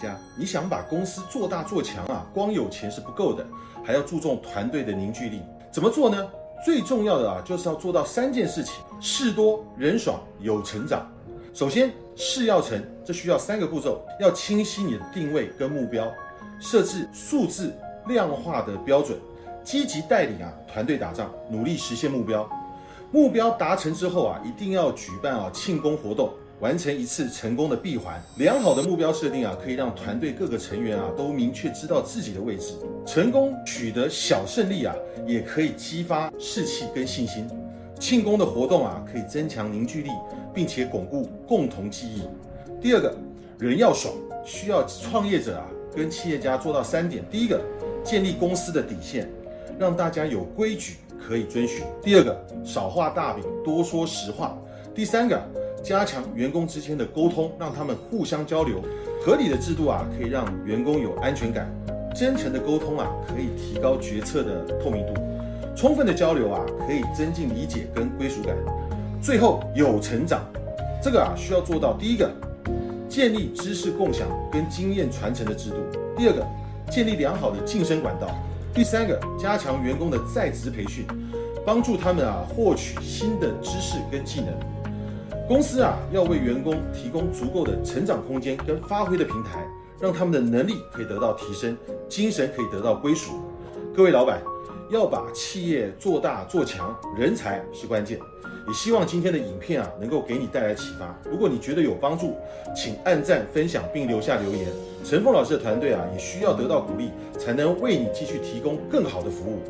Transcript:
家，你想把公司做大做强啊，光有钱是不够的，还要注重团队的凝聚力。怎么做呢？最重要的啊，就是要做到三件事情：事多、人爽、有成长。首先，事要成，这需要三个步骤：要清晰你的定位跟目标，设置数字量化的标准，积极带领啊团队打仗，努力实现目标。目标达成之后啊，一定要举办啊庆功活动。完成一次成功的闭环，良好的目标设定啊，可以让团队各个成员啊都明确知道自己的位置。成功取得小胜利啊，也可以激发士气跟信心。庆功的活动啊，可以增强凝聚力，并且巩固共同记忆。第二个，人要爽，需要创业者啊跟企业家做到三点：第一个，建立公司的底线，让大家有规矩可以遵循；第二个，少画大饼，多说实话；第三个。加强员工之间的沟通，让他们互相交流。合理的制度啊，可以让员工有安全感。真诚的沟通啊，可以提高决策的透明度。充分的交流啊，可以增进理解跟归属感。最后有成长，这个啊需要做到：第一个，建立知识共享跟经验传承的制度；第二个，建立良好的晋升管道；第三个，加强员工的在职培训，帮助他们啊获取新的知识跟技能。公司啊，要为员工提供足够的成长空间跟发挥的平台，让他们的能力可以得到提升，精神可以得到归属。各位老板，要把企业做大做强，人才是关键。也希望今天的影片啊，能够给你带来启发。如果你觉得有帮助，请按赞、分享并留下留言。陈凤老师的团队啊，也需要得到鼓励，才能为你继续提供更好的服务。